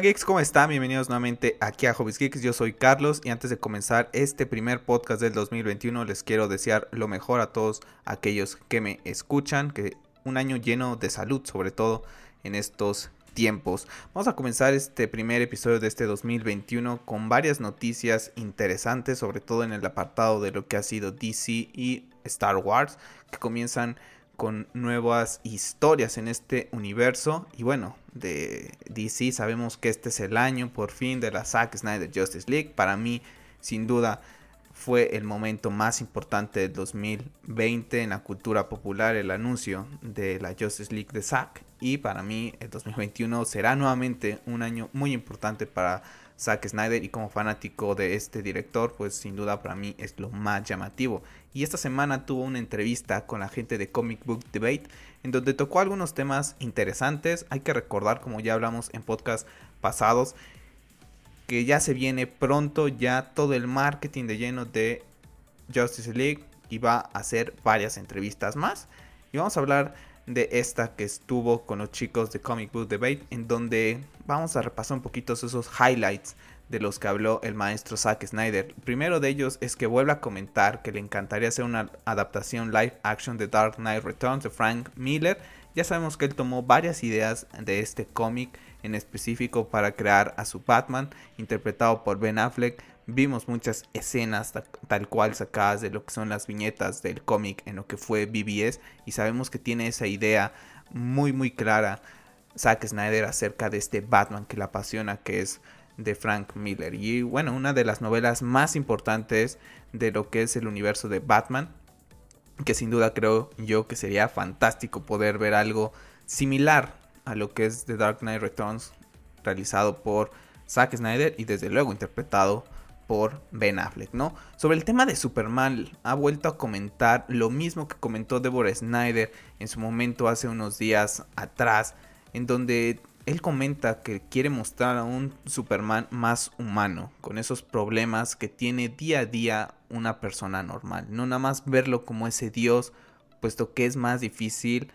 Geeks, ¿cómo están? Bienvenidos nuevamente aquí a Hobbies Geeks. Yo soy Carlos y antes de comenzar este primer podcast del 2021 les quiero desear lo mejor a todos aquellos que me escuchan, que un año lleno de salud sobre todo en estos tiempos. Vamos a comenzar este primer episodio de este 2021 con varias noticias interesantes, sobre todo en el apartado de lo que ha sido DC y Star Wars, que comienzan con nuevas historias en este universo. Y bueno, de DC sabemos que este es el año por fin de la Zack Snyder Justice League. Para mí, sin duda, fue el momento más importante del 2020 en la cultura popular, el anuncio de la Justice League de Zack. Y para mí, el 2021 será nuevamente un año muy importante para Zack Snyder y como fanático de este director, pues sin duda para mí es lo más llamativo. Y esta semana tuvo una entrevista con la gente de Comic Book Debate en donde tocó algunos temas interesantes. Hay que recordar, como ya hablamos en podcast pasados, que ya se viene pronto ya todo el marketing de lleno de Justice League y va a hacer varias entrevistas más. Y vamos a hablar de esta que estuvo con los chicos de Comic Book Debate, en donde vamos a repasar un poquito esos highlights de los que habló el maestro Zack Snyder. El primero de ellos es que vuelve a comentar que le encantaría hacer una adaptación live action de Dark Knight Returns de Frank Miller. Ya sabemos que él tomó varias ideas de este cómic en específico para crear a su Batman, interpretado por Ben Affleck, Vimos muchas escenas tal cual sacadas de lo que son las viñetas del cómic en lo que fue BBS y sabemos que tiene esa idea muy muy clara Zack Snyder acerca de este Batman que le apasiona que es de Frank Miller y bueno una de las novelas más importantes de lo que es el universo de Batman que sin duda creo yo que sería fantástico poder ver algo similar a lo que es The Dark Knight Returns realizado por Zack Snyder y desde luego interpretado por Ben Affleck, ¿no? Sobre el tema de Superman, ha vuelto a comentar lo mismo que comentó Deborah Snyder en su momento hace unos días atrás, en donde él comenta que quiere mostrar a un Superman más humano, con esos problemas que tiene día a día una persona normal, no nada más verlo como ese dios, puesto que es más difícil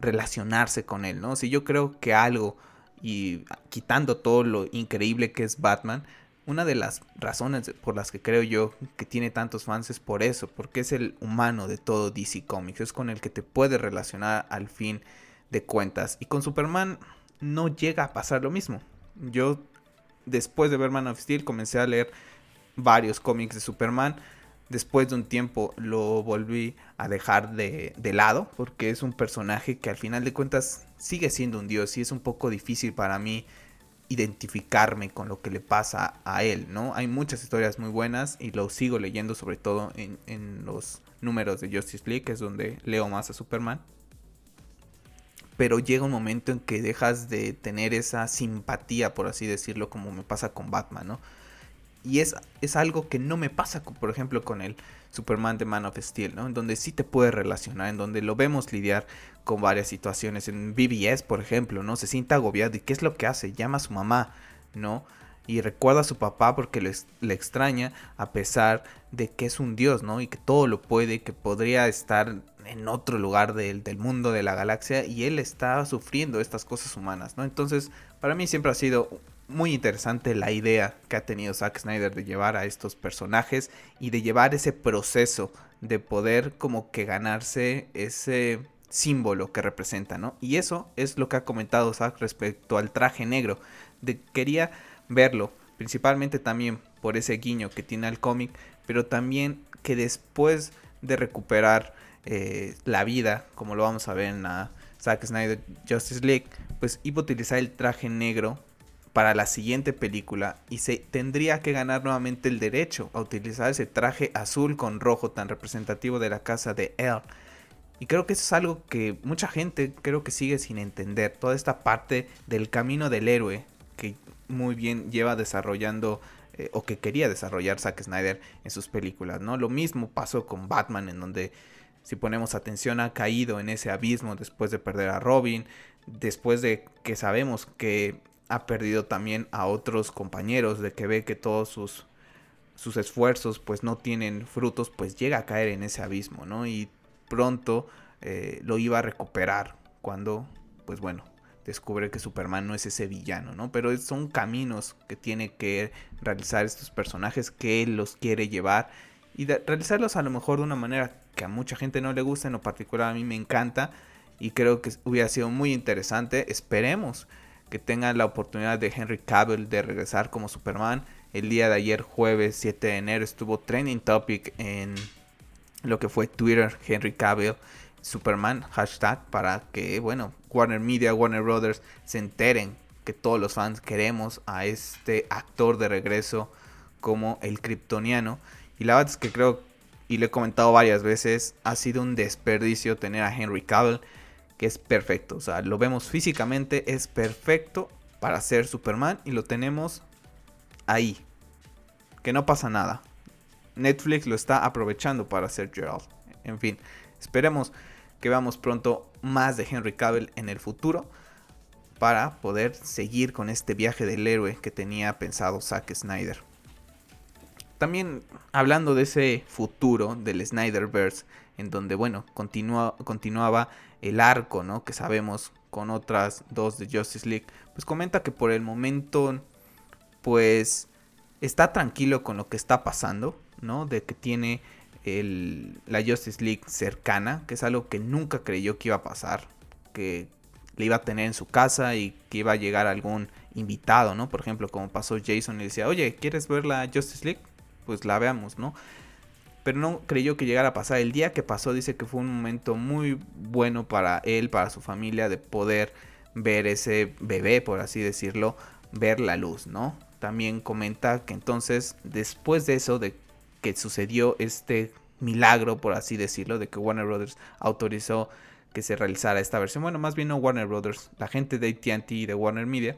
relacionarse con él, ¿no? Si yo creo que algo y quitando todo lo increíble que es Batman, una de las razones por las que creo yo que tiene tantos fans es por eso, porque es el humano de todo DC Comics, es con el que te puedes relacionar al fin de cuentas. Y con Superman no llega a pasar lo mismo. Yo, después de ver Man of Steel, comencé a leer varios cómics de Superman. Después de un tiempo lo volví a dejar de, lado, porque es un personaje que al final de cuentas sigue siendo un dios y es un poco difícil para mí identificarme con lo que le pasa a él, ¿no? Hay muchas historias muy buenas y lo sigo leyendo sobre todo en, los números de Justice League, que es donde leo más a Superman. Pero llega un momento en que dejas de tener esa simpatía, por así decirlo, como me pasa con Batman, ¿no? Y es, es algo que no me pasa, por ejemplo, con el Superman de Man of Steel, ¿no? En donde sí te puedes relacionar, en donde lo vemos lidiar con varias situaciones. En BBS, por ejemplo, ¿no? Se siente agobiado. ¿Y qué es lo que hace? Llama a su mamá, ¿no? Y recuerda a su papá porque le, le extraña a pesar de que es un dios, ¿no? Y que todo lo puede, que podría estar en otro lugar del, del, mundo, de la galaxia, y él está sufriendo estas cosas humanas, ¿no? Entonces, para mí siempre ha sido muy interesante la idea que ha tenido Zack Snyder de llevar a estos personajes y de llevar ese proceso de poder como que ganarse ese símbolo que representa, ¿no? Y eso es lo que ha comentado Zack respecto al traje negro. De, quería verlo, principalmente también por ese guiño que tiene al cómic, pero también que después de recuperar eh, la vida, como lo vamos a ver en la Zack Snyder Justice League, pues iba a utilizar el traje negro para la siguiente película y se tendría que ganar nuevamente el derecho a utilizar ese traje azul con rojo tan representativo de la casa de Elle. Y creo que eso es algo que mucha gente creo que sigue sin entender. Toda esta parte del camino del héroe que muy bien lleva desarrollando eh, o que quería desarrollar Zack Snyder en sus películas, ¿no? Lo mismo pasó con Batman en donde si ponemos atención ha caído en ese abismo después de perder a Robin, después de que sabemos que ha perdido también a otros compañeros, de que ve que todos sus, sus esfuerzos pues no tienen frutos, pues llega a caer en ese abismo, ¿no? Y pronto eh, lo iba a recuperar cuando, pues bueno, descubre que Superman no es ese villano, ¿no? Pero son caminos que tiene que realizar estos personajes que él los quiere llevar y realizarlos a lo mejor de una manera que a mucha gente no le gusta, en lo particular a mí me encanta y creo que hubiera sido muy interesante. Esperemos que tengan la oportunidad de Henry Cavill de regresar como Superman. El día de ayer, jueves 7 de enero, estuvo trending topic en lo que fue Twitter, Henry Cavill, Superman, hashtag, para que, bueno, Warner Media, Warner Brothers se enteren que todos los fans queremos a este actor de regreso como el kryptoniano. Y la verdad es que creo, y le he comentado varias veces, ha sido un desperdicio tener a Henry Cavill, que es perfecto. O sea, lo vemos físicamente, es perfecto para ser Superman y lo tenemos ahí. Que no pasa nada. Netflix lo está aprovechando para hacer Gerald. En fin, esperemos que veamos pronto más de Henry Cavill en el futuro para poder seguir con este viaje del héroe que tenía pensado Zack Snyder. También hablando de ese futuro del Snyderverse, en donde, bueno, continuaba el arco, ¿no? Que sabemos con otras dos de Justice League, pues comenta que por el momento, pues, está tranquilo con lo que está pasando, ¿no? De que tiene el, la Justice League cercana, que es algo que nunca creyó que iba a pasar, que le iba a tener en su casa y que iba a llegar algún invitado, ¿no? Por ejemplo, como pasó Jason y decía, oye, ¿quieres ver la Justice League? Pues la veamos, ¿no? Pero no creyó que llegara a pasar. El día que pasó dice que fue un momento muy bueno para él, para su familia, de poder ver ese bebé, por así decirlo, ver la luz, ¿no? También comenta que entonces, después de eso, de que sucedió este milagro, por así decirlo, de que Warner Brothers autorizó que se realizara esta versión. Bueno, más bien no Warner Brothers, la gente de ATT y de Warner Media,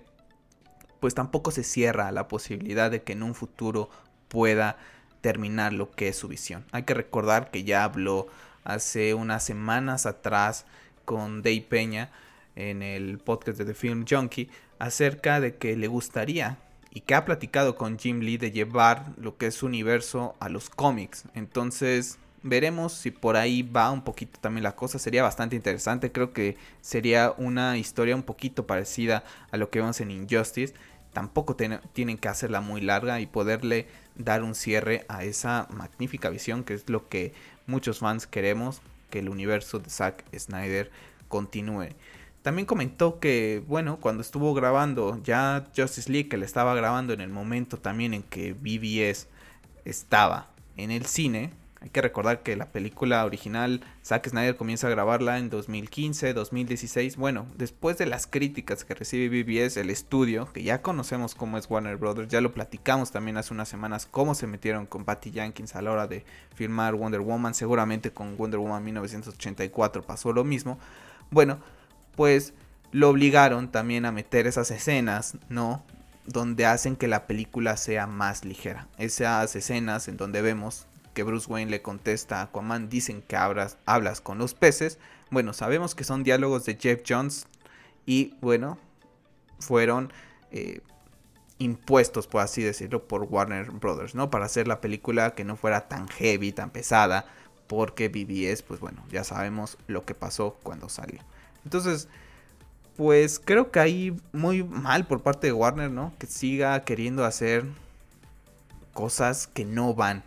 pues tampoco se cierra la posibilidad de que en un futuro pueda terminar lo que es su visión. Hay que recordar que ya habló hace unas semanas atrás con Dave Peña en el podcast de The Film Junkie acerca de que le gustaría y que ha platicado con Jim Lee de llevar lo que es su universo a los cómics. Entonces veremos si por ahí va un poquito también la cosa. Sería bastante interesante. Creo que sería una historia un poquito parecida a lo que vemos en Injustice. Tampoco tienen que hacerla muy larga y poderle dar un cierre a esa magnífica visión que es lo que muchos fans queremos. Que el universo de Zack Snyder continúe. También comentó que, bueno, cuando estuvo grabando ya Justice League, que le estaba grabando en el momento también en que BBS estaba en el cine, hay que recordar que la película original Zack Snyder comienza a grabarla en 2015, 2016. Bueno, después de las críticas que recibe BBS, el estudio, que ya conocemos cómo es Warner Brothers, ya lo platicamos también hace unas semanas, cómo se metieron con Patty Jenkins a la hora de filmar Wonder Woman. Seguramente con Wonder Woman 1984 pasó lo mismo. Bueno, pues lo obligaron también a meter esas escenas, ¿no? Donde hacen que la película sea más ligera. Esas escenas en donde vemos que Bruce Wayne le contesta a Aquaman, dicen que hablas, hablas con los peces. Bueno, sabemos que son diálogos de Jeff Jones y bueno, fueron eh, impuestos, por así decirlo, por Warner Brothers, ¿no? Para hacer la película que no fuera tan heavy, tan pesada, porque BBS, pues bueno, ya sabemos lo que pasó cuando salió. Entonces, pues creo que ahí muy mal por parte de Warner, ¿no? Que siga queriendo hacer cosas que no van.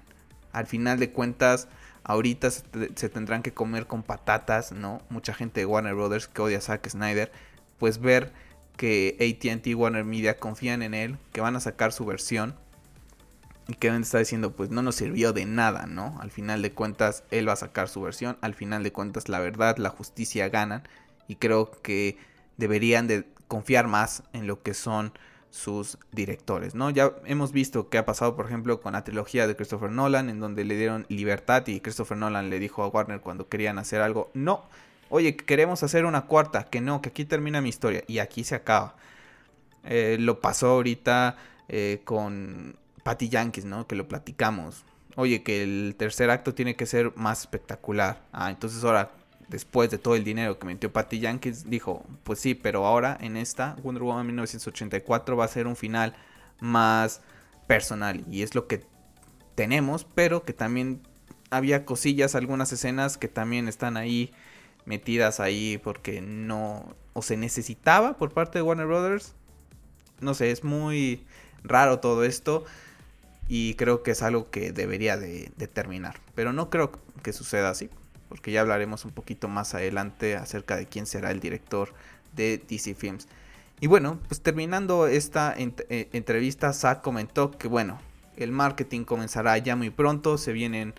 Al final de cuentas, ahorita se, tendrán que comer con patatas, ¿no? Mucha gente de Warner Brothers que odia a Zack Snyder, pues ver que ATT y Warner Media confían en él, que van a sacar su versión y que está diciendo, pues no nos sirvió de nada, ¿no? Al final de cuentas, él va a sacar su versión, al final de cuentas, la verdad, la justicia ganan y creo que deberían de confiar más en lo que son sus directores, ¿no? Ya hemos visto qué ha pasado, por ejemplo, con la trilogía de Christopher Nolan, en donde le dieron libertad y Christopher Nolan le dijo a Warner cuando querían hacer algo, no, oye, queremos hacer una cuarta, que no, que aquí termina mi historia y aquí se acaba. Eh, lo pasó ahorita eh, con Patty Yankees, ¿no? Que lo platicamos. Oye, que el tercer acto tiene que ser más espectacular. Ah, entonces ahora después de todo el dinero que metió Patty Jenkins, dijo, pues sí, pero ahora en esta Wonder Woman 1984 va a ser un final más personal y es lo que tenemos, pero que también había cosillas, algunas escenas que también están ahí metidas ahí porque no o se necesitaba por parte de Warner Brothers. No sé, es muy raro todo esto y creo que es algo que debería de, terminar. Pero no creo que suceda así, porque ya hablaremos un poquito más adelante acerca de quién será el director de DC Films. Y bueno, pues terminando esta eh, entrevista, Zack comentó que bueno, el marketing comenzará ya muy pronto, se vienen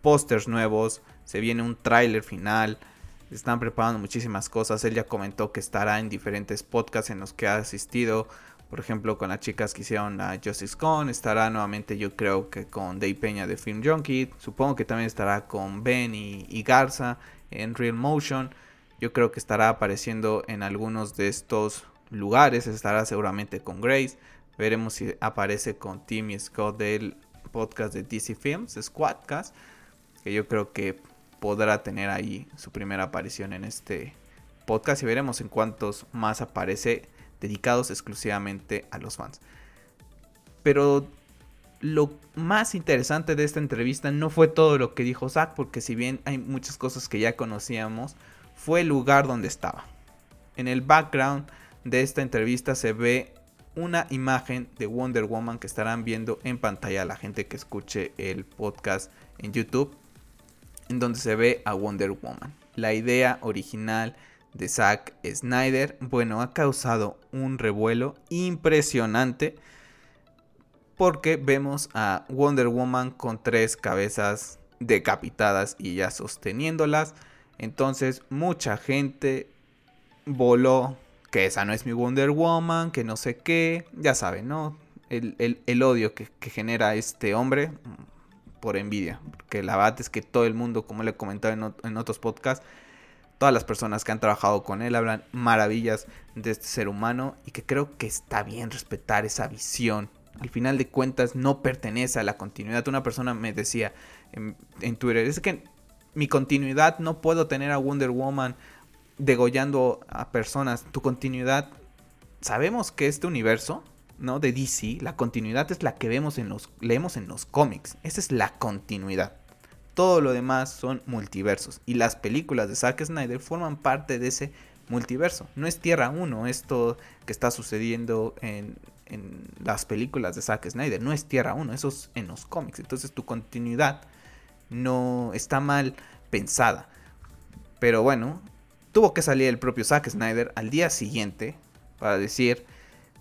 pósters nuevos, se viene un tráiler final, están preparando muchísimas cosas. Él ya comentó que estará en diferentes podcasts en los que ha asistido por ejemplo, con las chicas que hicieron la Justice Con, estará nuevamente yo creo que con Dave Peña de Film Junkie, supongo que también estará con Ben y, Garza en Real Motion, yo creo que estará apareciendo en algunos de estos lugares, estará seguramente con Grace, veremos si aparece con Tim y Scott del podcast de DC Films, Squadcast, que yo creo que podrá tener ahí su primera aparición en este podcast y veremos en cuántos más aparece dedicados exclusivamente a los fans. Pero lo más interesante de esta entrevista no fue todo lo que dijo Zack, porque si bien hay muchas cosas que ya conocíamos, fue el lugar donde estaba. En el background de esta entrevista se ve una imagen de Wonder Woman que estarán viendo en pantalla la gente que escuche el podcast en YouTube, en donde se ve a Wonder Woman. La idea original de Zack Snyder, bueno, ha causado un revuelo impresionante porque vemos a Wonder Woman con tres cabezas decapitadas y ya sosteniéndolas. Entonces mucha gente voló que esa no es mi Wonder Woman, que no sé qué, ya saben, ¿no? El, odio que, genera este hombre por envidia. Porque la verdad es que todo el mundo, como le he comentado en, en otros podcasts, todas las personas que han trabajado con él hablan maravillas de este ser humano y que creo que está bien respetar esa visión. Al final de cuentas no pertenece a la continuidad. Una persona me decía en, Twitter, es que mi continuidad no puedo tener a Wonder Woman degollando a personas. Tu continuidad, sabemos que este universo, ¿no? De DC, la continuidad es la que vemos en los, leemos en los cómics. Esa es la continuidad. Todo lo demás son multiversos. Y las películas de Zack Snyder forman parte de ese multiverso. No es Tierra 1 esto que está sucediendo en, las películas de Zack Snyder. No es Tierra 1, eso es en los cómics. Entonces tu continuidad no está mal pensada. Pero bueno, tuvo que salir el propio Zack Snyder al día siguiente para decir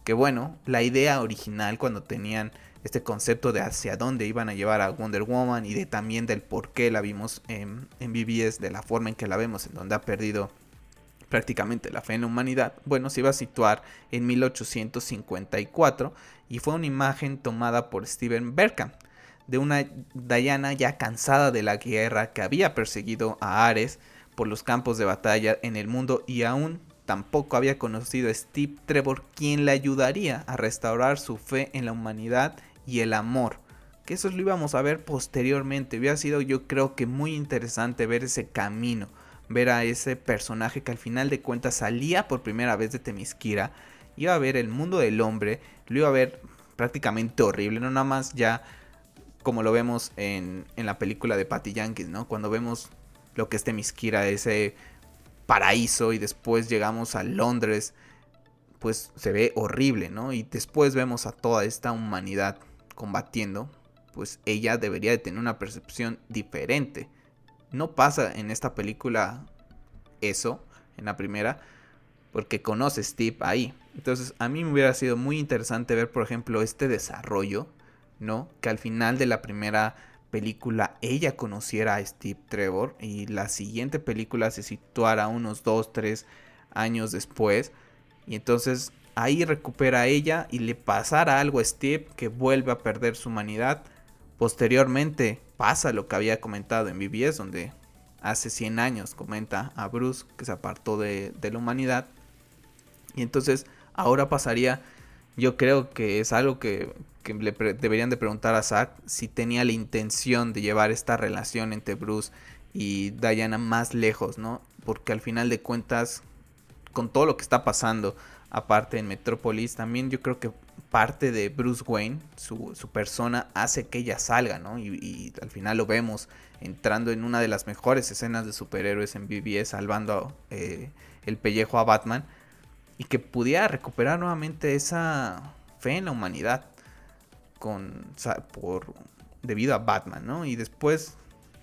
que bueno, la idea original cuando tenían este concepto de hacia dónde iban a llevar a Wonder Woman y de también del por qué la vimos en, en BBS, de la forma en que la vemos, en donde ha perdido prácticamente la fe en la humanidad, bueno, se iba a situar en 1854 y fue una imagen tomada por Steven Berkham de una Diana ya cansada de la guerra que había perseguido a Ares por los campos de batalla en el mundo y aún tampoco había conocido a Steve Trevor quien le ayudaría a restaurar su fe en la humanidad y el amor. Que eso lo íbamos a ver posteriormente. Hubiera sido yo creo que muy interesante ver ese camino. Ver a ese personaje que al final de cuentas salía por primera vez de Temisquira. Iba a ver el mundo del hombre. Lo iba a ver prácticamente horrible. No nada más ya como lo vemos en, en la película de Patty Yankees, ¿no? Cuando vemos lo que es Temisquira, ese paraíso y después llegamos a Londres, pues se ve horrible, ¿no? Y después vemos a toda esta humanidad combatiendo, pues ella debería de tener una percepción diferente. No pasa en esta película eso, en la primera, porque conoce Steve ahí. Entonces a mí me hubiera sido muy interesante ver, por ejemplo, este desarrollo, ¿no? Que al final de la primera película ella conociera a Steve Trevor y la siguiente película se situara unos 2, 3 años después. Y entonces ahí recupera a ella y le pasara algo a Steve que vuelve a perder su humanidad. Posteriormente pasa lo que había comentado en BBS, donde hace 100 años comenta a Bruce que se apartó de, la humanidad. Y entonces ahora pasaría, yo creo que es algo que, le deberían de preguntar a Zack si tenía la intención de llevar esta relación entre Bruce y Diana más lejos, ¿no? Porque al final de cuentas, con todo lo que está pasando, aparte en Metrópolis, también yo creo que parte de Bruce Wayne, su, persona, hace que ella salga, ¿no? Y, al final lo vemos entrando en una de las mejores escenas de superhéroes en BBS, salvando eh, el pellejo a Batman, y que pudiera recuperar nuevamente esa fe en la humanidad con, por, debido a Batman, ¿no? Y después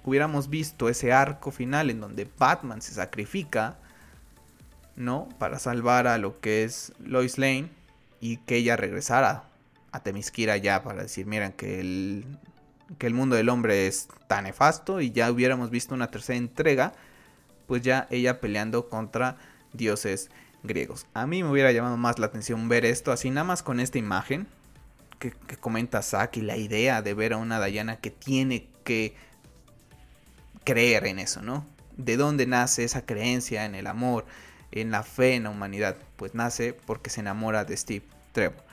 hubiéramos visto ese arco final en donde Batman se sacrifica, ¿no? Para salvar a lo que es Lois Lane y que ella regresara a Temisquira ya para decir, miren, que el, que el mundo del hombre es tan nefasto y ya hubiéramos visto una tercera entrega, pues ya ella peleando contra dioses griegos. A mí me hubiera llamado más la atención ver esto así nada más con esta imagen que, comenta Zack y la idea de ver a una Diana que tiene que creer en eso, ¿no? ¿De dónde nace esa creencia en el amor, en la fe en la humanidad? Pues nace porque se enamora de Steve Trevor.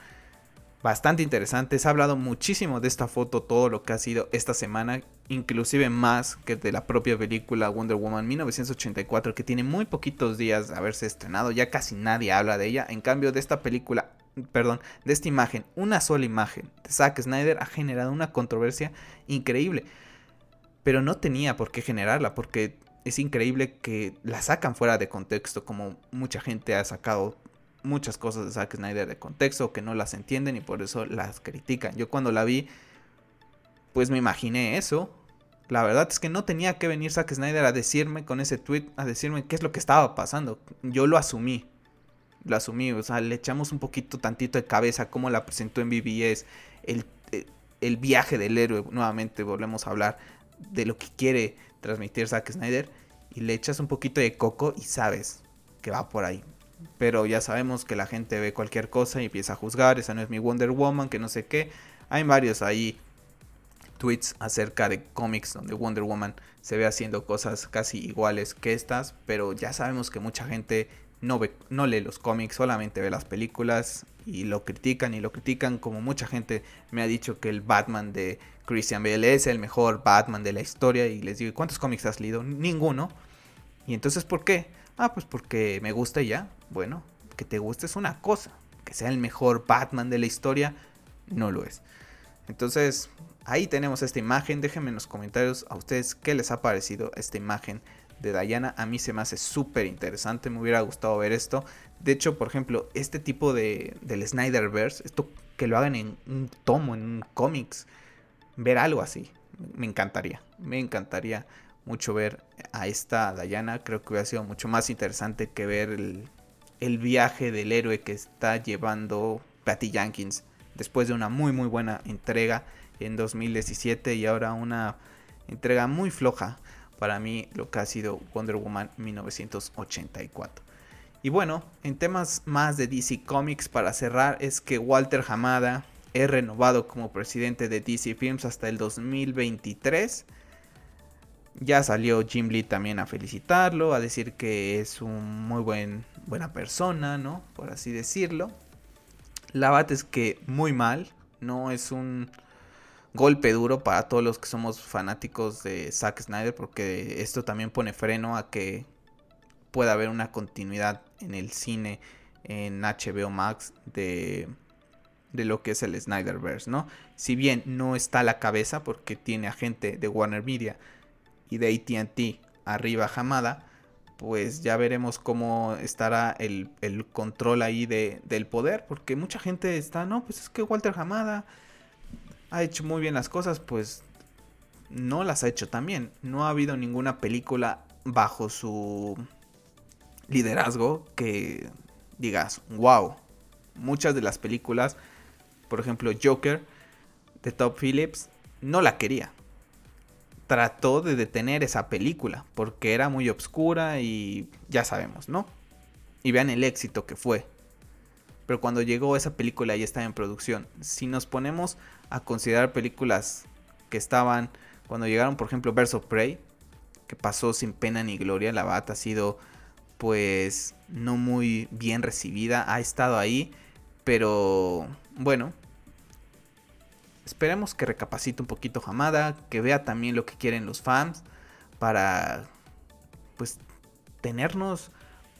Bastante interesante, se ha hablado muchísimo de esta foto, todo lo que ha sido esta semana, inclusive más que de la propia película Wonder Woman 1984, que tiene muy poquitos días de haberse estrenado, ya casi nadie habla de ella, en cambio de esta película, perdón, de esta imagen, una sola imagen de Zack Snyder ha generado una controversia increíble, pero no tenía por qué generarla, porque es increíble que la sacan fuera de contexto, como mucha gente ha sacado muchas cosas de Zack Snyder de contexto que no las entienden y por eso las critican. Yo cuando la vi, pues me imaginé eso. La verdad es que no tenía que venir Zack Snyder a decirme con ese tweet, a decirme qué es lo que estaba pasando. Yo lo asumí. Lo asumí, o sea, le echamos un poquito tantito de cabeza como la presentó en BBS, el, eh, el viaje del héroe, nuevamente volvemos a hablar de lo que quiere transmitir Zack Snyder y le echas un poquito de coco y sabes que va por ahí. Pero ya sabemos que la gente ve cualquier cosa y empieza a juzgar, esa no es mi Wonder Woman, que no sé qué. Hay varios ahí tweets acerca de cómics donde Wonder Woman se ve haciendo cosas casi iguales que estas, pero ya sabemos que mucha gente no, ve, no lee los cómics, solamente ve las películas y lo critican y lo critican como mucha gente me ha dicho que el Batman de Christian Bale es el mejor Batman de la historia y les digo, ¿cuántos cómics has leído? Ninguno. Y entonces, ¿por qué? Ah, pues porque me gusta ya. Bueno, que te guste es una cosa. Que sea el mejor Batman de la historia, no lo es. Entonces, ahí tenemos esta imagen. Déjenme en los comentarios a ustedes qué les ha parecido esta imagen de Diana. A mí se me hace súper interesante. Me hubiera gustado ver esto. De hecho, por ejemplo, este tipo de, del Snyderverse, esto que lo hagan en un tomo, en un cómics, ver algo así. Me encantaría. Me encantaría mucho ver a esta Diana. Creo que hubiera sido mucho más interesante que ver el, viaje del héroe que está llevando Patty Jenkins después de una muy muy buena entrega en 2017 y ahora una entrega muy floja para mí lo que ha sido Wonder Woman 1984. Y bueno, en temas más de DC Comics para cerrar es que Walter Hamada es renovado como presidente de DC Films hasta el 2023. Ya salió Jim Lee también a felicitarlo, a decir que es un muy buen, buena persona, ¿no? Por así decirlo. La bat es que muy mal, no es un golpe duro para todos los que somos fanáticos de Zack Snyder, porque esto también pone freno a que pueda haber una continuidad en el cine en HBO Max de, de lo que es el Snyderverse, ¿no? Si bien no está a la cabeza porque tiene a gente de Warner Media y de ATT arriba jamada, pues ya veremos cómo estará el, control ahí de, del poder, porque mucha gente está, no, pues es que Walter Hamada ha hecho muy bien las cosas, pues no las ha hecho también. No ha habido ninguna película bajo su liderazgo que digas, wow. Muchas de las películas, por ejemplo Joker de Top Phillips, no la quería trató de detener esa película porque era muy obscura y ya sabemos, ¿no? Y vean el éxito que fue. Pero cuando llegó esa película ya estaba en producción. Si nos ponemos a considerar películas que estaban cuando llegaron, por ejemplo, Verso Prey, que pasó sin pena ni gloria, la bata ha sido pues no muy bien recibida, ha estado ahí, pero bueno, Esperemos que recapacite un poquito Hamada, que vea también lo que quieren los fans para pues tenernos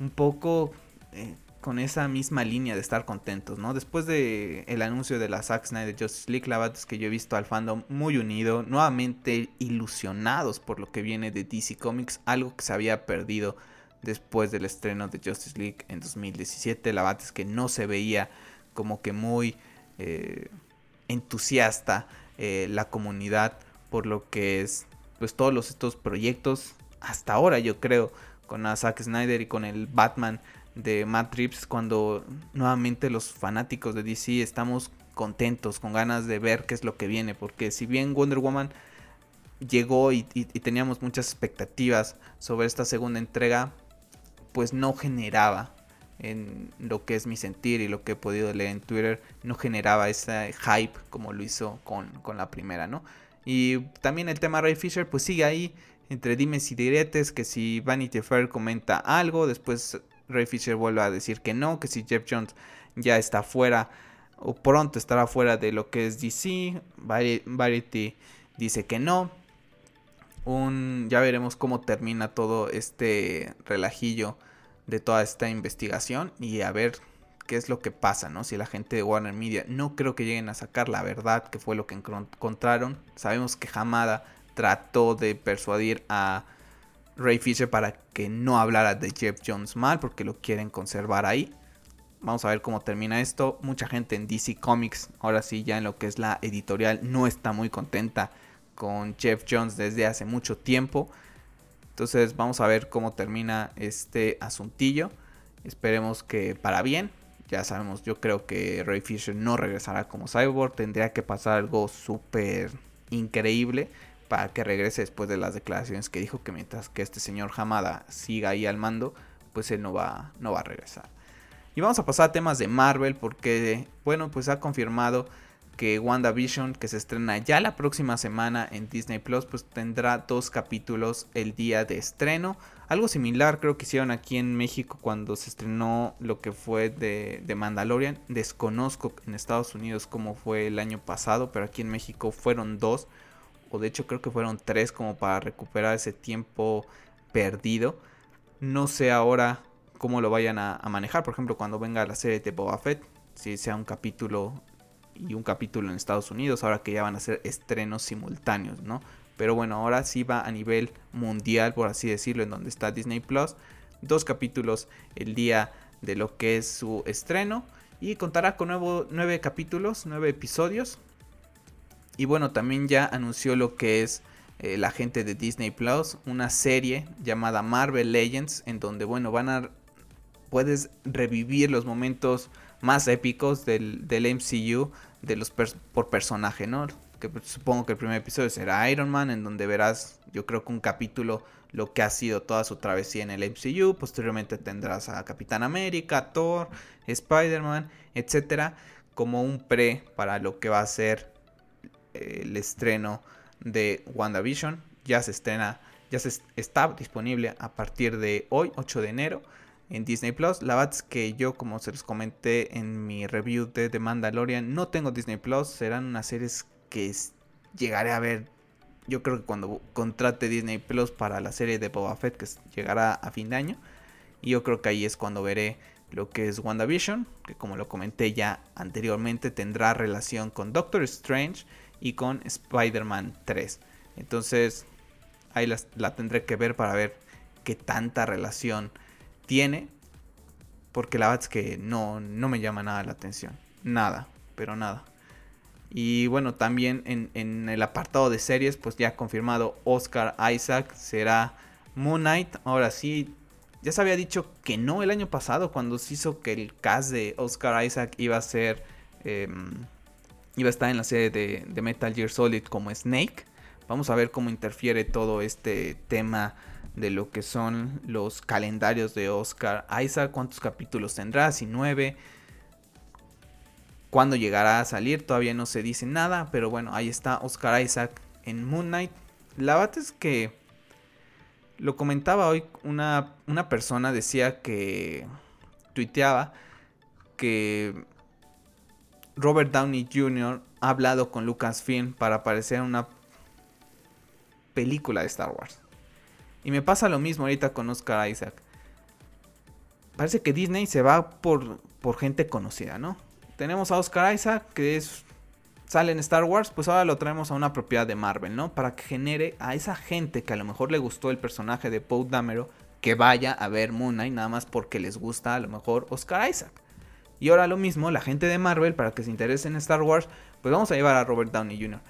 un poco eh, con esa misma línea de estar contentos, ¿no? Después de el anuncio de la Zack Snyder Justice League, la verdad es que yo he visto al fandom muy unido, nuevamente ilusionados por lo que viene de DC Comics, algo que se había perdido después del estreno de Justice League en 2017. La verdad es que no se veía como que muy eh, entusiasta eh, la comunidad por lo que es pues todos estos proyectos hasta ahora yo creo con a Zack Snyder y con el Batman de Matt Reeves cuando nuevamente los fanáticos de DC estamos contentos, con ganas de ver qué es lo que viene, porque si bien Wonder Woman llegó y, teníamos muchas expectativas sobre esta segunda entrega, pues no generaba en lo que es mi sentir y lo que he podido leer en Twitter, no generaba ese hype como lo hizo con, con la primera, ¿no? Y también el tema Ray Fisher, pues sigue ahí entre dimes y diretes, que si Vanity Fair comenta algo, después Ray Fisher vuelve a decir que no, que si Jeff Jones ya está fuera o pronto estará fuera de lo que es DC, Variety dice que no. Un, ya veremos cómo termina todo este relajillo de toda esta investigación y a ver qué es lo que pasa, ¿no? Si la gente de Warner Media no creo que lleguen a sacar la verdad que fue lo que encontraron. Sabemos que Hamada trató de persuadir a Ray Fisher para que no hablara de Jeff Jones mal porque lo quieren conservar ahí. Vamos a ver cómo termina esto. Mucha gente en DC Comics, ahora sí ya en lo que es la editorial, no está muy contenta con Jeff Jones desde hace mucho tiempo. Entonces vamos a ver cómo termina este asuntillo. Esperemos que para bien. Ya sabemos, yo creo que Ray Fisher no regresará como Cyborg. Tendría que pasar algo súper increíble para que regrese después de las declaraciones que dijo que mientras que este señor Hamada siga ahí al mando, pues él no va, no va a regresar. Y vamos a pasar a temas de Marvel porque, bueno, pues ha confirmado que WandaVision, que se estrena ya la próxima semana en Disney Plus, pues tendrá dos capítulos el día de estreno. Algo similar creo que hicieron aquí en México cuando se estrenó lo que fue de, de Mandalorian. Desconozco en Estados Unidos cómo fue el año pasado, pero aquí en México fueron dos o de hecho creo que fueron tres como para recuperar ese tiempo perdido. No sé ahora cómo lo vayan a, manejar, por ejemplo, cuando venga la serie de Boba Fett, si sea un capítulo y un capítulo en Estados Unidos, ahora que ya van a ser estrenos simultáneos, ¿no? Pero bueno, ahora sí va a nivel mundial, por así decirlo, en donde está Disney Plus. Dos capítulos el día de lo que es su estreno. Y contará con nuevo, nueve capítulos, nueve episodios. Y bueno, también ya anunció lo que es eh, la gente de Disney Plus, una serie llamada Marvel Legends, en donde, bueno, van a. Puedes revivir los momentos más épicos del, del MCU de los por personaje, ¿no? Que supongo que el primer episodio será Iron Man, en donde verás, yo creo que un capítulo lo que ha sido toda su travesía en el MCU. Posteriormente tendrás a Capitán América, Thor, Spider-Man, etcétera, como un pre para lo que va a ser el estreno de WandaVision. Ya se estrena, ya se está disponible a partir de hoy, 8 de enero, en Disney Plus. La verdad es que yo, como se los comenté en mi review de The Mandalorian, no tengo Disney Plus. Serán unas series que llegaré a ver. Yo creo que cuando contrate Disney Plus para la serie de Boba Fett, que llegará a fin de año. Y yo creo que ahí es cuando veré lo que es WandaVision, que como lo comenté ya anteriormente, tendrá relación con Doctor Strange y con Spider-Man 3. Entonces ahí la, tendré que ver para ver qué tanta relación tiene. Porque la verdad es que no, no me llama nada la atención. Nada, pero nada. Y bueno, también en, en, el apartado de series, pues ya confirmado Oscar Isaac será Moon Knight. Ahora sí, ya se había dicho que no el año pasado cuando se hizo que el cast de Oscar Isaac iba a ser em, iba a estar en la serie de, Metal Gear Solid como Snake. Vamos a ver cómo interfiere todo este tema de lo que son los calendarios de Oscar Isaac, cuántos capítulos tendrá, si nueve, cuándo llegará a salir, todavía no se dice nada, pero bueno, ahí está Oscar Isaac en Moon Knight. La verdad es que lo comentaba hoy una, una persona, decía que tuiteaba que Robert Downey Jr. ha hablado con Lucasfilm para aparecer en una película de Star Wars. Y me pasa lo mismo ahorita con Oscar Isaac. parece que Disney se va por, por gente conocida, ¿no? Tenemos a Oscar Isaac, que es sale en Star Wars, pues ahora lo traemos a una propiedad de Marvel, ¿no? Para que genere a esa gente que a lo mejor le gustó el personaje de Poe Dameron que vaya a ver Moon Knight nada más porque les gusta a lo mejor Oscar Isaac. Y ahora lo mismo, la gente de Marvel, para que se interese en Star Wars, pues vamos a llevar a Robert Downey Jr.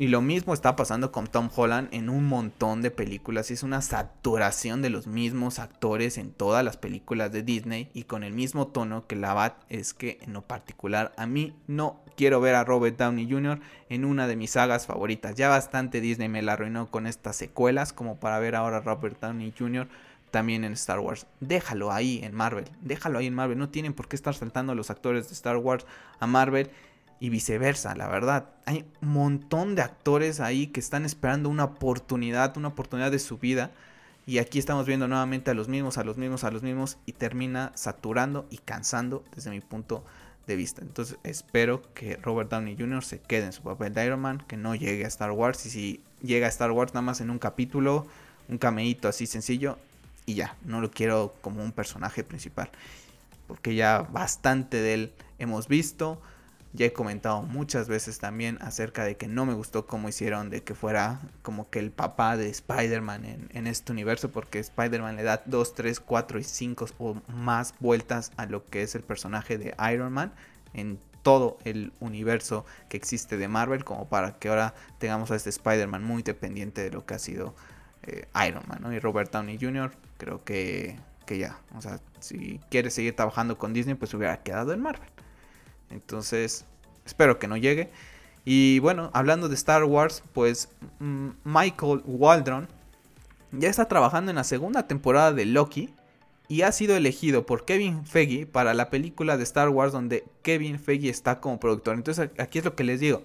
Y lo mismo está pasando con Tom Holland en un montón de películas. Es una saturación de los mismos actores en todas las películas de Disney y con el mismo tono que la bat es que en lo particular a mí no quiero ver a Robert Downey Jr. en una de mis sagas favoritas. Ya bastante Disney me la arruinó con estas secuelas como para ver ahora a Robert Downey Jr. también en Star Wars. Déjalo ahí en Marvel. Déjalo ahí en Marvel. No tienen por qué estar saltando a los actores de Star Wars a Marvel y viceversa, la verdad. Hay un montón de actores ahí que están esperando una oportunidad, una oportunidad de su vida. Y aquí estamos viendo nuevamente a los mismos, a los mismos, a los mismos. Y termina saturando y cansando desde mi punto de vista. Entonces espero que Robert Downey Jr. se quede en su papel de Iron Man, que no llegue a Star Wars. Y si llega a Star Wars nada más en un capítulo, un cameíto así sencillo. Y ya, no lo quiero como un personaje principal. Porque ya bastante de él hemos visto. Ya he comentado muchas veces también acerca de que no me gustó cómo hicieron de que fuera como que el papá de Spider-Man en, este universo, porque Spider-Man le da 2, 3, 4 y 5 o más vueltas a lo que es el personaje de Iron Man en todo el universo que existe de Marvel, como para que ahora tengamos a este Spider-Man muy dependiente de lo que ha sido eh, Iron Man y Robert Downey Jr. Creo que, que ya, o sea, si quiere seguir trabajando con Disney, pues hubiera quedado en Marvel. Entonces, espero que no llegue. Y bueno, hablando de Star Wars, pues mm, Michael Waldron ya está trabajando en la segunda temporada de Loki y ha sido elegido por Kevin Feige para la película de Star Wars donde Kevin Feige está como productor. Entonces aquí es lo que les digo.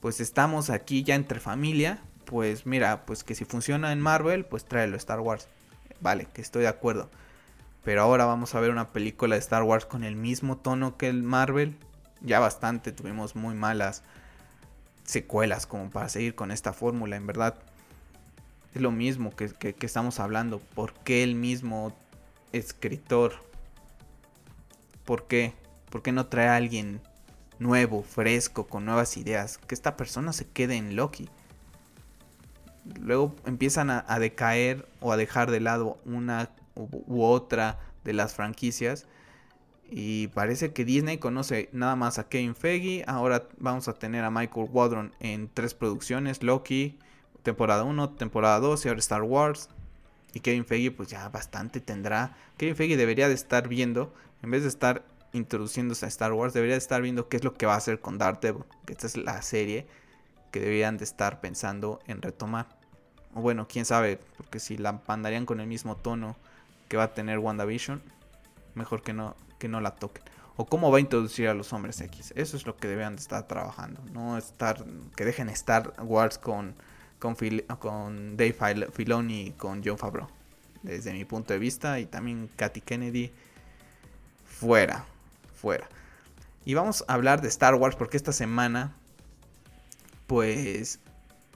Pues estamos aquí ya entre familia. Pues mira, pues que si funciona en Marvel, pues tráelo a Star Wars. Vale, que estoy de acuerdo. Pero ahora vamos a ver una película de Star Wars con el mismo tono que el Marvel. Ya bastante tuvimos muy malas secuelas como para seguir con esta fórmula. En verdad, es lo mismo que, estamos hablando. ¿Por qué el mismo escritor? ¿Por qué? ¿Por qué no trae a alguien nuevo, fresco, con nuevas ideas? Que esta persona se quede en Loki. Luego empiezan a decaer o a dejar de lado una u, otra de las franquicias. Y parece que Disney conoce nada más a Kevin Feige. Ahora vamos a tener a Michael Waldron en tres producciones: Loki, temporada 1, temporada 2 y ahora Star Wars. Y Kevin Feige, pues ya bastante tendrá. Kevin Feige debería de estar viendo, en vez de estar introduciéndose a Star Wars, debería de estar viendo qué es lo que va a hacer con Daredevil. Que esta es la serie que deberían de estar pensando en retomar. O bueno, quién sabe, porque si la mandarían con el mismo tono que va a tener WandaVision, mejor que no, que no la toquen. O cómo va a introducir a los hombres X. Eso es lo que deben de estar trabajando. No estar. Que dejen Star Wars con. Con, con Dave Filoni y con John Favreau. Desde mi punto de vista. Y también Katy Kennedy. Fuera. Fuera. Y vamos a hablar de Star Wars. Porque esta semana. Pues.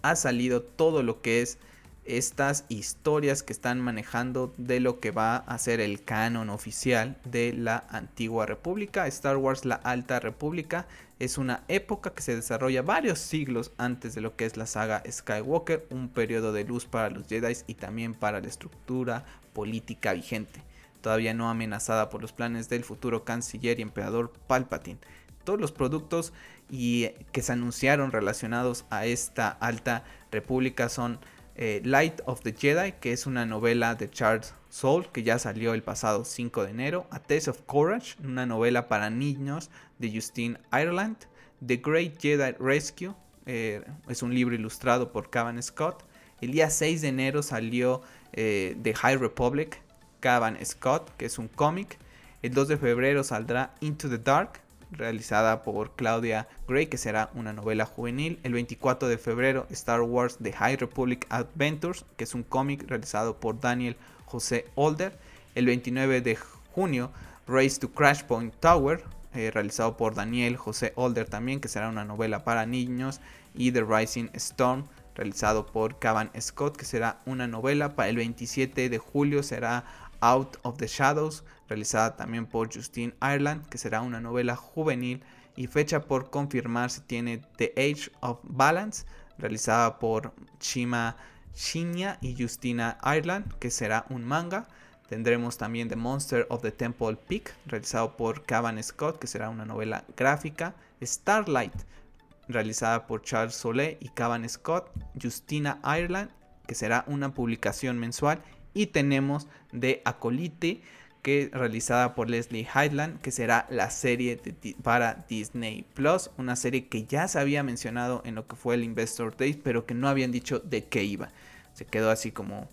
Ha salido todo lo que es estas historias que están manejando de lo que va a ser el canon oficial de la antigua república. Star Wars La Alta República es una época que se desarrolla varios siglos antes de lo que es la saga Skywalker, un periodo de luz para los Jedi y también para la estructura política vigente, todavía no amenazada por los planes del futuro canciller y emperador Palpatine. Todos los productos y que se anunciaron relacionados a esta alta república son eh, Light of the Jedi, que es una novela de Charles Soule, que ya salió el pasado 5 de enero. A Taste of Courage, una novela para niños de Justine Ireland. The Great Jedi Rescue, eh, es un libro ilustrado por Cavan Scott. El día 6 de enero salió eh, The High Republic, Cavan Scott, que es un cómic. El 2 de febrero saldrá Into the Dark, realizada por Claudia Gray, que será una novela juvenil. El 24 de febrero, Star Wars The High Republic Adventures, que es un cómic realizado por Daniel José Older. El 29 de junio, Race to Crash Point Tower, eh, realizado por Daniel José Older también, que será una novela para niños. Y The Rising Storm, realizado por Cavan Scott, que será una novela. Para el 27 de julio será Out of the Shadows, realizada también por Justine Ireland, que será una novela juvenil y fecha por confirmar si tiene The Age of Balance, realizada por Chima Shinya y Justina Ireland, que será un manga. Tendremos también The Monster of the Temple Peak, realizado por Cavan Scott, que será una novela gráfica. Starlight, realizada por Charles Soule y Cavan Scott. Justina Ireland, que será una publicación mensual. Y tenemos The Acolite, que realizada por Leslie Highland, que será la serie para Disney Plus, una serie que ya se había mencionado en lo que fue el Investor Day, pero que no habían dicho de qué iba. Se quedó así como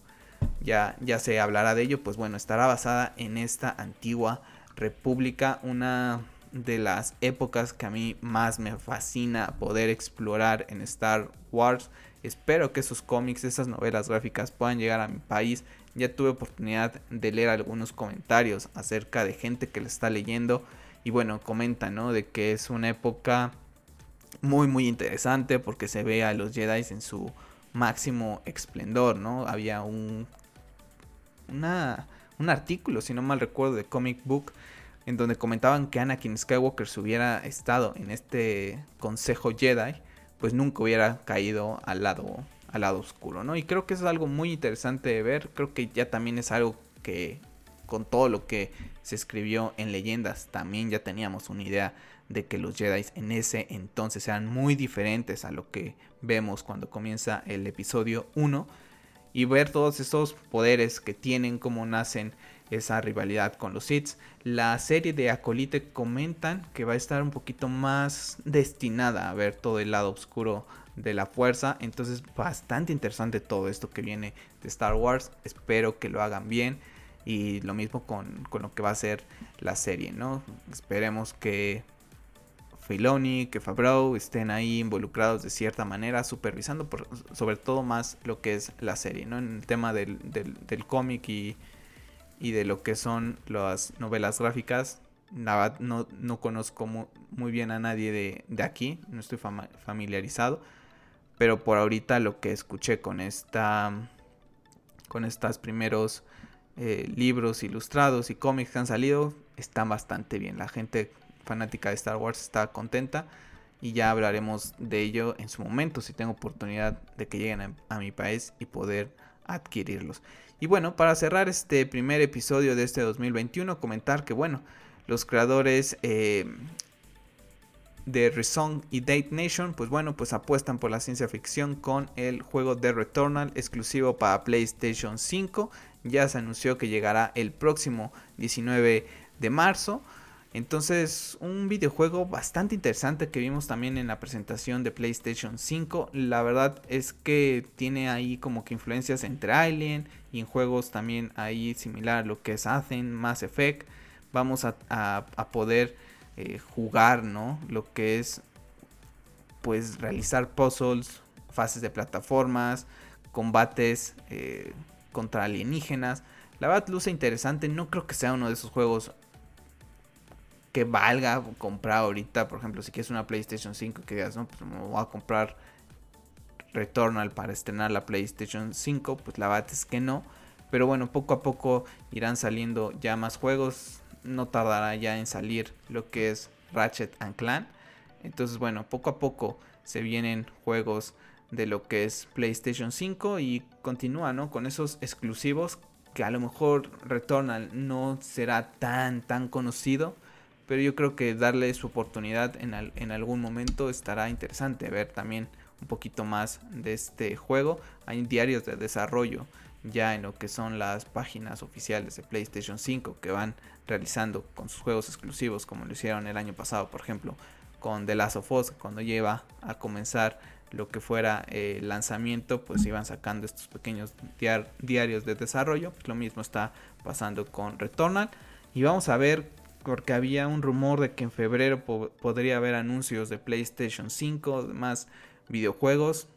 ya, ya se hablará de ello, pues bueno, estará basada en esta antigua república, una de las épocas que a mí más me fascina poder explorar en Star Wars. Espero que esos cómics, esas novelas gráficas puedan llegar a mi país. Ya tuve oportunidad de leer algunos comentarios acerca de gente que le está leyendo y bueno, comenta, ¿no? De que es una época muy muy interesante porque se ve a los Jedi en su máximo esplendor, ¿no? Había un una, un artículo, si no mal recuerdo, de Comic Book en donde comentaban que Anakin Skywalker si hubiera estado en este consejo Jedi, pues nunca hubiera caído al lado al lado oscuro, ¿no? Y creo que es algo muy interesante de ver, creo que ya también es algo que con todo lo que se escribió en leyendas, también ya teníamos una idea de que los Jedi en ese entonces eran muy diferentes a lo que vemos cuando comienza el episodio 1 y ver todos estos poderes que tienen, cómo nacen esa rivalidad con los Sith. La serie de Acolite comentan que va a estar un poquito más destinada a ver todo el lado oscuro de la fuerza. Entonces bastante interesante todo esto que viene de Star Wars. Espero que lo hagan bien. Y lo mismo con, con lo que va a ser la serie, ¿no? Esperemos que Filoni, que Favreau estén ahí involucrados de cierta manera, supervisando por, sobre todo más lo que es la serie, ¿no? En el tema del, del, cómic y, y, de lo que son las novelas gráficas. No, no conozco muy, bien a nadie de, de aquí, no estoy familiarizado, pero por ahorita lo que escuché con esta con estos primeros eh, libros ilustrados y cómics que han salido están bastante bien. La gente fanática de Star Wars está contenta y ya hablaremos de ello en su momento si tengo oportunidad de que lleguen a, mi país y poder adquirirlos. Y bueno, para cerrar este primer episodio de este 2021, comentar que bueno, los creadores eh, de Resong y Date Nation, pues bueno, pues apuestan por la ciencia ficción con el juego de Returnal exclusivo para PlayStation 5. Ya se anunció que llegará el próximo 19 de marzo. Entonces, un videojuego bastante interesante que vimos también en la presentación de PlayStation 5. La verdad es que tiene ahí como que influencias entre Alien y en juegos también ahí similar a lo que es Athens, Mass Effect. Vamos a, poder eh, jugar, ¿no? Lo que es pues realizar puzzles, fases de plataformas, combates eh, contra alienígenas. La verdad luce interesante, no creo que sea uno de esos juegos que valga comprar ahorita, por ejemplo, si quieres una PlayStation 5 que digas, no, pues me voy a comprar Returnal para estrenar la PlayStation 5, pues la verdad es que no. Pero bueno, poco a poco irán saliendo ya más juegos. No tardará ya en salir lo que es Ratchet and Clan. Entonces, bueno, poco a poco se vienen juegos de lo que es PlayStation 5 y continúa, ¿no? Con esos exclusivos que a lo mejor Returnal no será tan, tan conocido pero yo creo que darle su oportunidad en, en algún momento estará interesante ver también un poquito más de este juego. Hay diarios de desarrollo ya en lo que son las páginas oficiales de PlayStation 5 que van realizando con sus juegos exclusivos como lo hicieron el año pasado por ejemplo con The Last of Us cuando lleva a comenzar lo que fuera el lanzamiento pues iban sacando estos pequeños diarios de desarrollo pues lo mismo está pasando con Returnal y vamos a ver porque había un rumor de que en febrero podría haber anuncios de PlayStation 5, más videojuegos.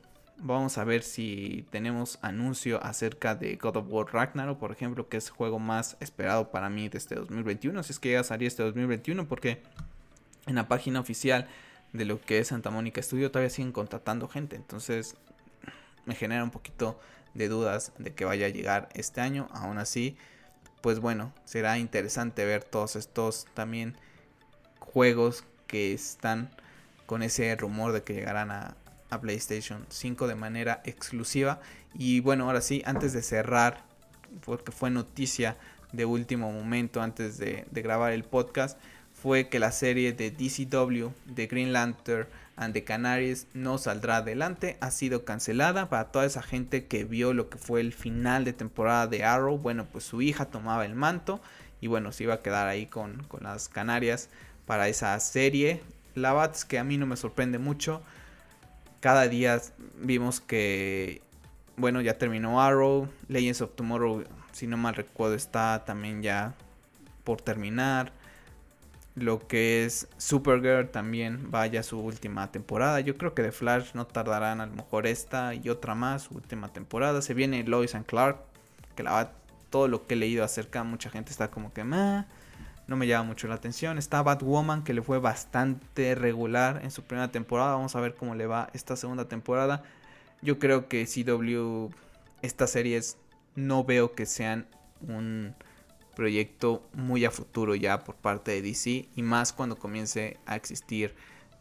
Vamos a ver si tenemos anuncio acerca de God of War Ragnarok, por ejemplo, que es el juego más esperado para mí de este 2021. Si es que ya salía este 2021, porque en la página oficial de lo que es Santa Mónica Studio todavía siguen contratando gente. Entonces me genera un poquito de dudas de que vaya a llegar este año. Aún así, pues bueno, será interesante ver todos estos también juegos que están con ese rumor de que llegarán a, PlayStation 5 de manera exclusiva. Y bueno, ahora sí, antes de cerrar, porque fue noticia de último momento antes de, de grabar el podcast, fue que la serie de DCW de Green Lantern and the Canaries no saldrá adelante, ha sido cancelada. Para toda esa gente que vio lo que fue el final de temporada de Arrow, bueno pues su hija tomaba el manto y bueno se iba a quedar ahí con, con las Canarias para esa serie, la Bats que a mí no me sorprende mucho, cada día vimos que bueno ya terminó Arrow, Legends of Tomorrow si no mal recuerdo está también ya por terminar, lo que es Supergirl también vaya su última temporada. Yo creo que de Flash no tardarán a lo mejor esta y otra más, su última temporada. Se viene Lois and Clark, que la todo lo que he leído acerca, mucha gente está como que no me llama mucho la atención. Está Batwoman, que le fue bastante regular en su primera temporada. Vamos a ver cómo le va esta segunda temporada. Yo creo que CW, estas series, no veo que sean un proyecto muy a futuro ya por parte de DC y más cuando comience a existir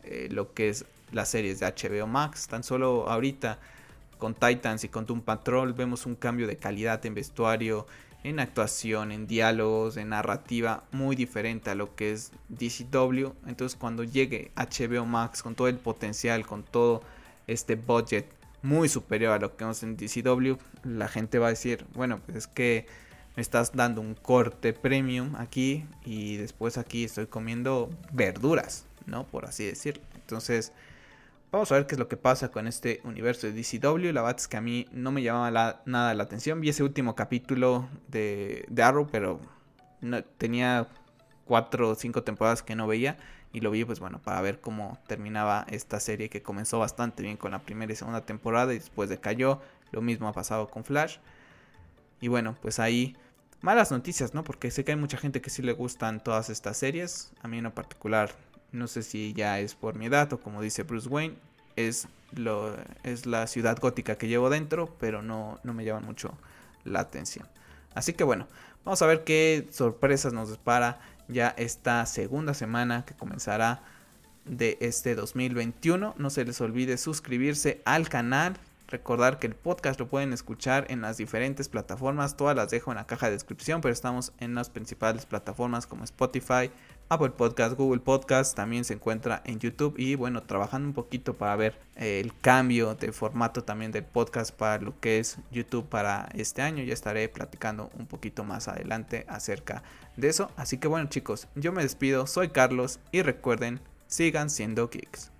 eh, lo que es las series de HBO Max. Tan solo ahorita con Titans y con Doom Patrol vemos un cambio de calidad en vestuario, en actuación, en diálogos, en narrativa muy diferente a lo que es DCW. Entonces cuando llegue HBO Max con todo el potencial, con todo este budget muy superior a lo que vemos en DCW, la gente va a decir, bueno, pues es que me estás dando un corte premium aquí y después aquí estoy comiendo verduras, ¿no? Por así decirlo. Entonces, vamos a ver qué es lo que pasa con este universo de DCW. La verdad es que a mí no me llamaba nada la atención. Vi ese último capítulo de, Arrow, pero tenía cuatro o cinco temporadas que no veía. Y lo vi, pues bueno, para ver cómo terminaba esta serie que comenzó bastante bien con la primera y segunda temporada y después decayó. Lo mismo ha pasado con Flash. Y bueno, pues ahí malas noticias, ¿no? Porque sé que hay mucha gente que sí le gustan todas estas series. A mí en particular, no sé si ya es por mi edad o como dice Bruce Wayne, es, lo, es la ciudad gótica que llevo dentro, pero no, no me llaman mucho la atención. Así que bueno, vamos a ver qué sorpresas nos depara ya esta segunda semana que comenzará de este 2021. No se les olvide suscribirse al canal, Recordar que el podcast lo pueden escuchar en las diferentes plataformas, todas las dejo en la caja de descripción, pero estamos en las principales plataformas como Spotify, Apple Podcast, Google Podcast, también se encuentra en YouTube y bueno, trabajando un poquito para ver eh, el cambio de formato también del podcast para lo que es YouTube para este año. Ya estaré platicando un poquito más adelante acerca de eso. Así que bueno chicos, yo me despido, soy Carlos y recuerden, sigan siendo geeks.